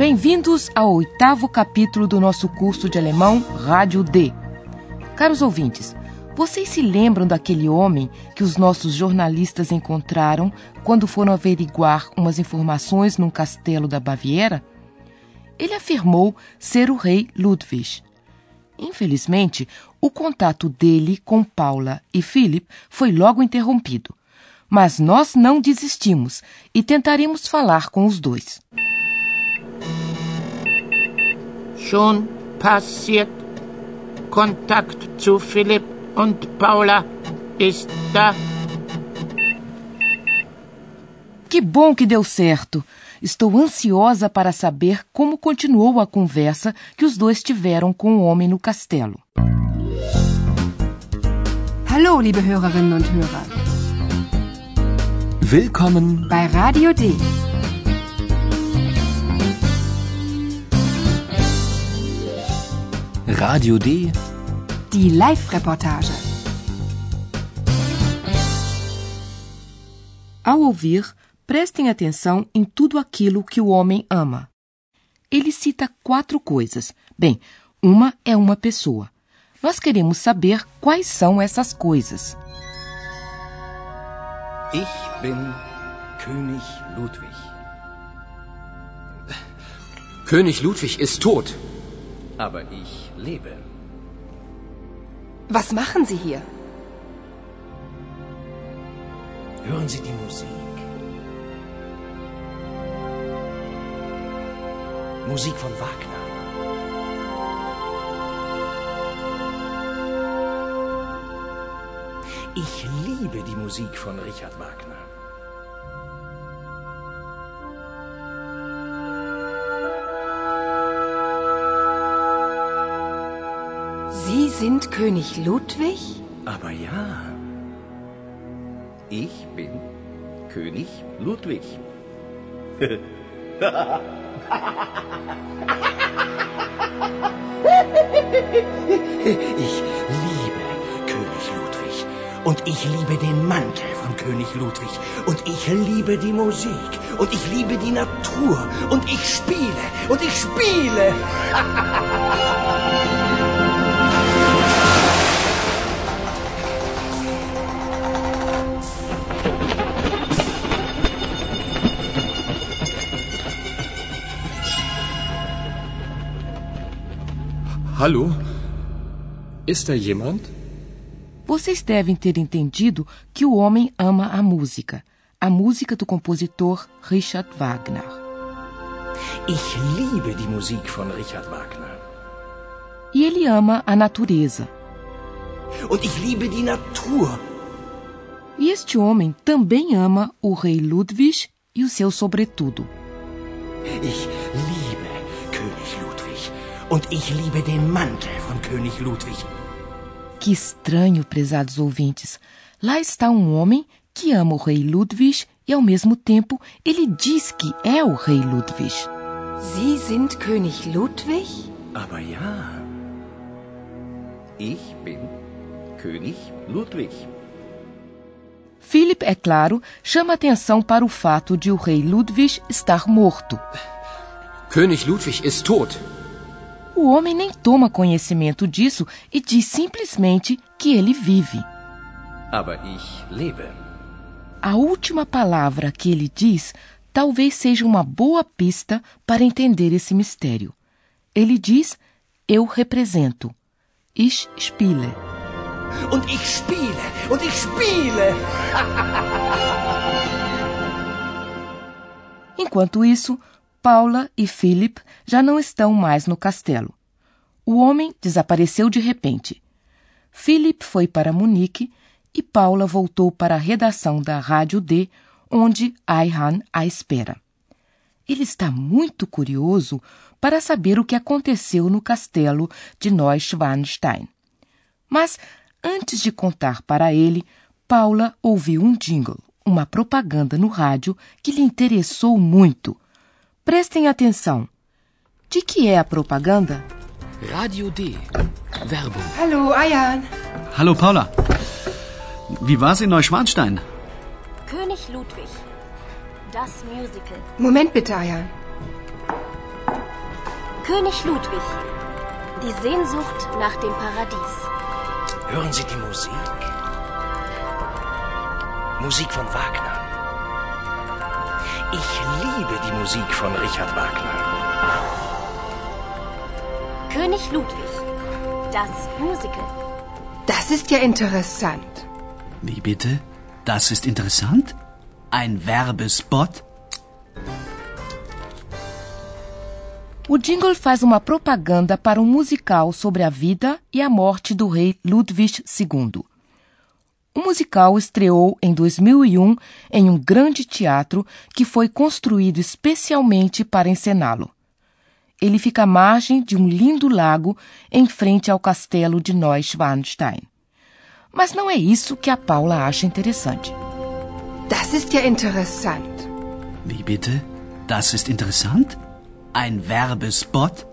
Bem-vindos ao oitavo capítulo do nosso curso de alemão Rádio D. Caros ouvintes, vocês se lembram daquele homem que os nossos jornalistas encontraram quando foram averiguar umas informações num castelo da Baviera? Ele afirmou ser o rei Ludwig. Infelizmente, o contato dele com Paula e Philip foi logo interrompido. Mas nós não desistimos e tentaremos falar com os dois. Schon passiert. Kontakt zu Philipp und Paula ist da. Que bom que deu certo! Estou ansiosa para saber como continuou a conversa que os dois tiveram com o homem no castelo. Hallo, liebe Hörerinnen und Hörer. Willkommen bei Radio D. Radio D. Die Live-Reportage. Ao ouvir, prestem atenção em tudo aquilo que o homem ama. Ele cita quatro coisas. Bem, uma é uma pessoa. Nós queremos saber quais são essas coisas. Ich bin König Ludwig. König Ludwig ist tot. Aber ich lebe. Was machen Sie hier? Hören Sie die Musik. Musik von Wagner. Ich liebe die Musik von Richard Wagner. Sind König Ludwig? Aber ja. Ich bin König Ludwig. ich liebe König Ludwig. Und ich liebe den Mantel von König Ludwig. Und ich liebe die Musik. Und ich liebe die Natur. Und ich spiele. Und ich spiele. Hallo? Ist da jemand? Vocês devem ter entendido que o homem ama a música, a música do compositor Richard Wagner. Ich liebe die Musik von Richard Wagner. E ele ama a natureza. Und ich liebe die Natur. E este homem também ama o rei Ludwig e o seu sobretudo. Ich liebe König Ludwig. Und ich liebe den Mantel von König Ludwig. Que estranho, prezados ouvintes. Lá está um homem que ama o rei Ludwig e, ao mesmo tempo, ele diz que é o rei Ludwig. Sie sind König Ludwig? Aber ja. Ich bin König Ludwig. Philip, é claro, chama atenção para o fato de o rei Ludwig estar morto. König Ludwig ist tot. O homem nem toma conhecimento disso e diz simplesmente que ele vive. Aber ich lebe. A última palavra que ele diz talvez seja uma boa pista para entender esse mistério. Ele diz: Eu represento. Ich spiele. Und ich spiele. Und ich spiele. Enquanto isso, Paula e Philip já não estão mais no castelo. O homem desapareceu de repente. Philip foi para Munique e Paula voltou para a redação da Rádio D, onde Ayhan a espera. ele está muito curioso para saber o que aconteceu no castelo de Neuschwanstein. Mas, antes de contar para ele, Paula ouviu um jingle, uma propaganda no rádio que lhe interessou muito. Prestem atenção. De que é a propaganda? Radio D. Werbung. Hallo, Ayan. Hallo Paula. Wie war's in Neuschwanstein? König Ludwig. Das Musical. Moment bitte, Ayan. König Ludwig. Die Sehnsucht nach dem Paradies. Hören Sie die Musik? Musik von Wagner. Ich liebe die Musik von Richard Wagner. König Ludwig. Das Musical. Das ist ja interessant. Wie bitte? Das ist interessant? Ein Werbespot? O jingle faz uma propaganda para um musical sobre a vida e a morte do rei Ludwig II. O musical estreou em 2001 em um grande teatro que foi construído especialmente para encená-lo. Ele fica à margem de um lindo lago em frente ao castelo de Neuschwanstein. Mas não é isso que a Paula acha interessante. Das ist ja interessant. Wie bitte? Das ist interessant? Ein Werbespot?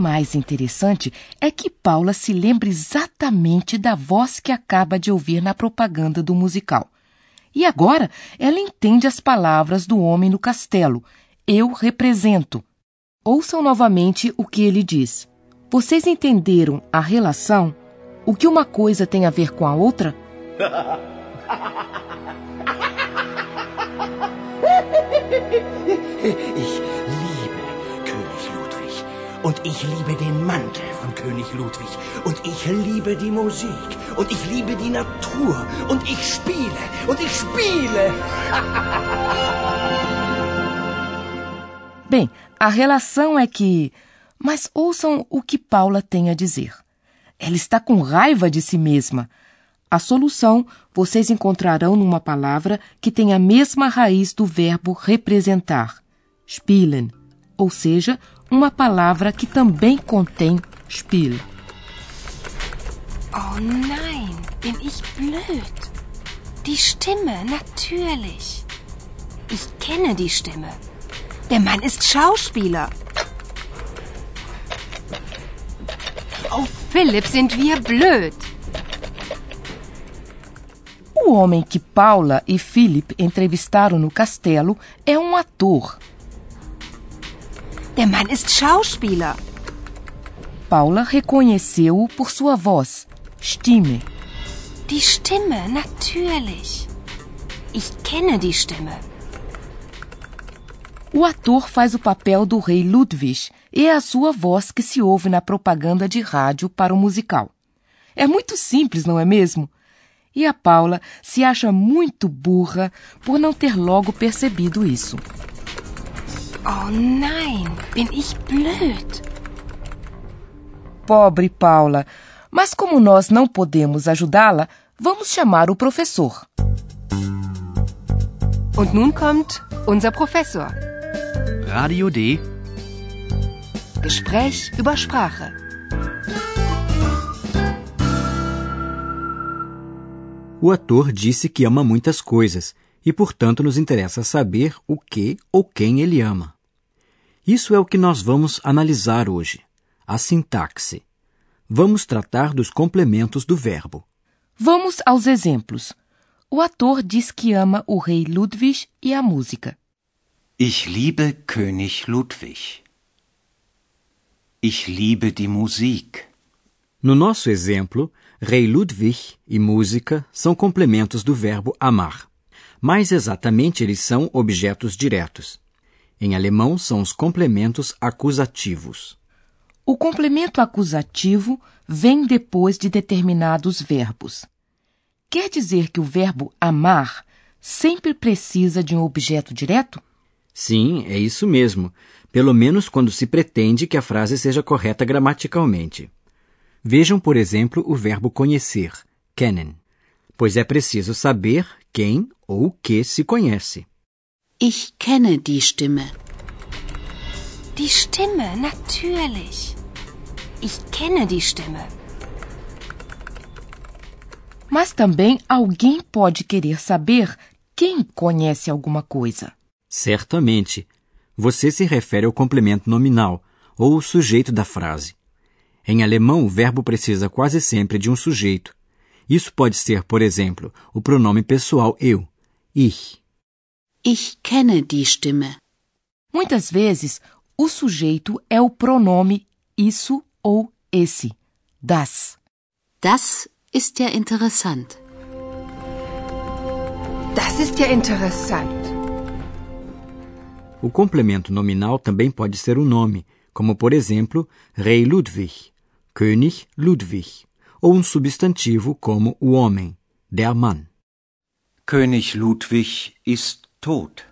Mais interessante é que Paula se lembra exatamente da voz que acaba de ouvir na propaganda do musical. E agora ela entende as palavras do homem no castelo. Eu represento. Ouçam novamente o que ele diz. Vocês entenderam a relação? O que uma coisa tem a ver com a outra? Und ich liebe den Mantel von König Ludwig. Und ich liebe die Musik. Und ich liebe die Natur. Und ich spiele. Und ich spiele. Bem, a relação é que. Mas ouçam o que Paula tem a dizer. Ela está com raiva de si mesma. A solução vocês encontrarão numa palavra que tem a mesma raiz do verbo representar, spielen, ou seja, uma palavra que também contém Spiel. Oh nein, bin ich blöd. Die Stimme, natürlich. Ich kenne die Stimme. Der Mann ist Schauspieler. Oh, Philipp, sind wir blöd. O homem que Paula e Philip entrevistaram no castelo é um ator. Der Mann ist Schauspieler. Paula reconheceu-o por sua voz, Stimme. Die Stimme, natürlich. Ich kenne die Stimme. O ator faz o papel do rei Ludwig e é a sua voz que se ouve na propaganda de rádio para o musical. É muito simples, não é mesmo? E a Paula se acha muito burra por não ter logo percebido isso. Oh nein, bin ich blöd. Pobre Paula, mas como nós não podemos ajudá-la, vamos chamar o professor. Und nun kommt unser Professor. Radio D. Gespräch über Sprache. O ator disse que ama muitas coisas e, portanto, nos interessa saber o que ou quem ele ama. Isso é o que nós vamos analisar hoje: a sintaxe. Vamos tratar dos complementos do verbo. Vamos aos exemplos. O ator diz que ama o rei Ludwig e a música. Ich liebe König Ludwig. Ich liebe die Musik. No nosso exemplo, rei Ludwig e música são complementos do verbo amar. Mais exatamente, eles são objetos diretos. Em alemão, são os complementos acusativos. O complemento acusativo vem depois de determinados verbos. Quer dizer que o verbo amar sempre precisa de um objeto direto? Sim, é isso mesmo, pelo menos quando se pretende que a frase seja correta gramaticalmente. Vejam, por exemplo, o verbo conhecer, kennen. Pois é preciso saber quem ou o que se conhece. Ich kenne die Stimme. Die Stimme, natürlich. Ich kenne die Stimme. Mas também alguém pode querer saber quem conhece alguma coisa. Certamente. Você se refere ao complemento nominal ou o sujeito da frase. Em alemão, o verbo precisa quase sempre de um sujeito. Isso pode ser, por exemplo, o pronome pessoal eu, ich. Ich kenne die Stimme. Muitas vezes, o sujeito é o pronome isso ou esse, das. Das ist ja interessant. Das ist ja interessant. O complemento nominal também pode ser um nome, como por exemplo, Rei Ludwig, König Ludwig, ou um substantivo como o homem, der Mann. König Ludwig ist tot.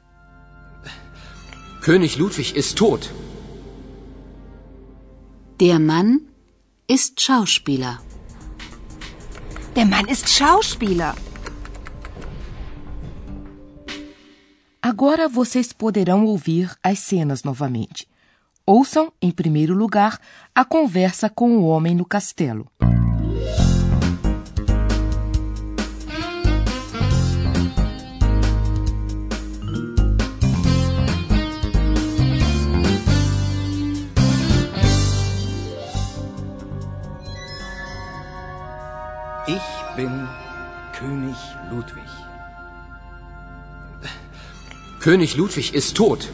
König Ludwig ist tot. Der Mann ist Schauspieler. Der Mann ist Schauspieler. Agora vocês poderão ouvir as cenas novamente. Ouçam, em primeiro lugar, a conversa com o homem no castelo. König Ludwig ist tot.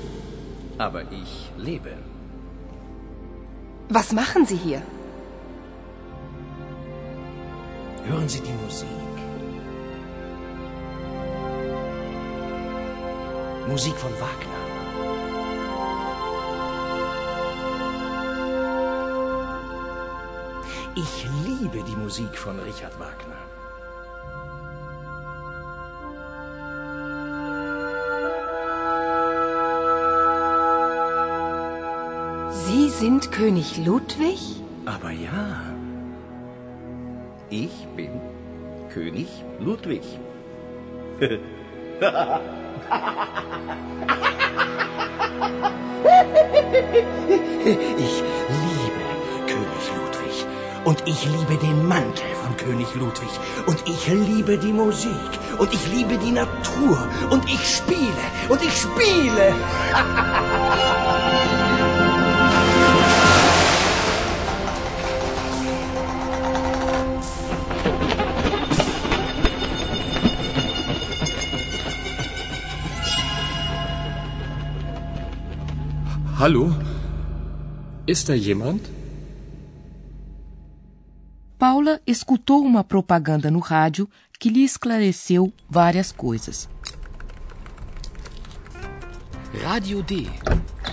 Aber ich lebe. Was machen Sie hier? Hören Sie die Musik. Musik von Wagner. Ich liebe die Musik von Richard Wagner. Sind König Ludwig? Aber ja. Ich bin König Ludwig. ich liebe König Ludwig. Und ich liebe den Mantel von König Ludwig. Und ich liebe die Musik. Und ich liebe die Natur. Und ich spiele. Und ich spiele. Hallo? Ist da jemand? Paula escutou uma propaganda no rádio que lhe esclareceu várias coisas. Radio D.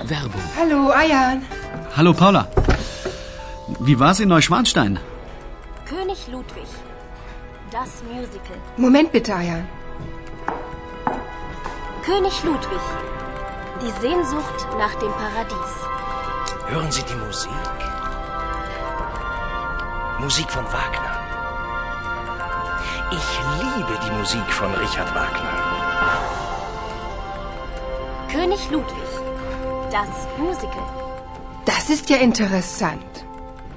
Werbung. Hallo, Ayan. Hallo Paula. Wie war's in Neuschwanstein? König Ludwig. Das Musical. Moment bitte, Ayan. König Ludwig. Die Sehnsucht nach dem Paradies. Hören Sie die Musik. Musik von Wagner. Ich liebe die Musik von Richard Wagner. König Ludwig. Das Musical. Das ist ja interessant.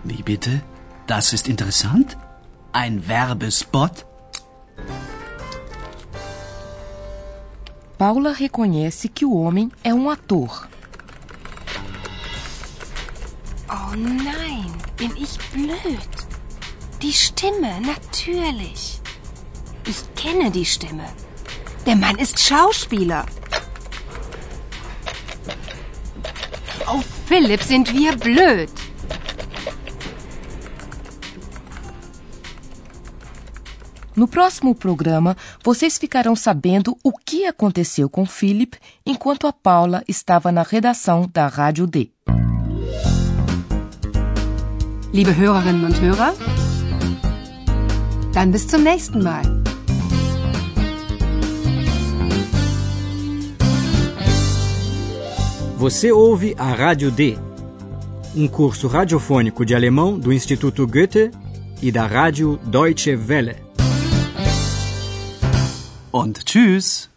Wie bitte? Das ist interessant? Ein Werbespot? Paula reconhece que o homem é um ator. Oh nein, bin ich blöd. Die Stimme, natürlich. Ich kenne die Stimme. Der Mann ist Schauspieler. Oh, Philipp, sind wir blöd. No próximo programa, vocês ficarão sabendo o que aconteceu com Philip enquanto a Paula estava na redação da Rádio D. Liebe Hörerinnen und Hörer, dann bis zum nächsten Mal. Você ouve a Rádio D, um curso radiofônico de alemão do Instituto Goethe e da Rádio Deutsche Welle. Und tschüss.